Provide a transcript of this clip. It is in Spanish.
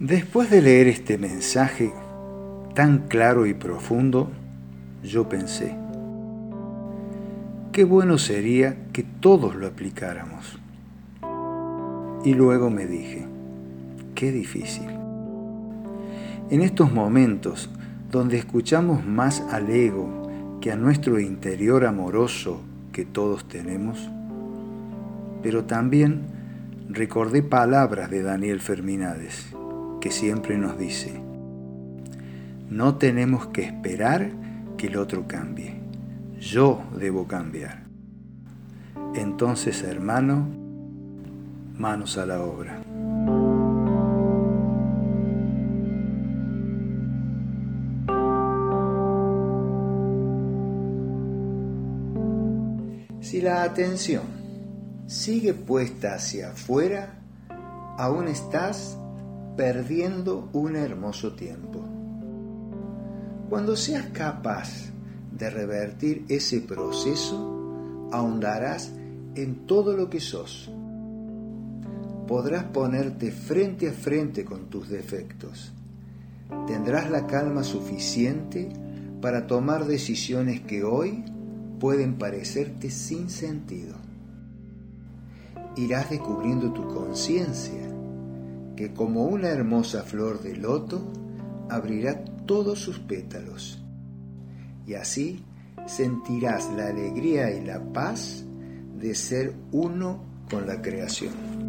Después de leer este mensaje tan claro y profundo, yo pensé, qué bueno sería que todos lo aplicáramos. Y luego me dije, qué difícil. En estos momentos donde escuchamos más al ego que a nuestro interior amoroso que todos tenemos, pero también recordé palabras de Daniel Ferminades que siempre nos dice, no tenemos que esperar que el otro cambie, yo debo cambiar. Entonces, hermano, manos a la obra. Si la atención sigue puesta hacia afuera, aún estás perdiendo un hermoso tiempo. Cuando seas capaz de revertir ese proceso, ahondarás en todo lo que sos. Podrás ponerte frente a frente con tus defectos. Tendrás la calma suficiente para tomar decisiones que hoy pueden parecerte sin sentido. Irás descubriendo tu conciencia que como una hermosa flor de loto abrirá todos sus pétalos. Y así sentirás la alegría y la paz de ser uno con la creación.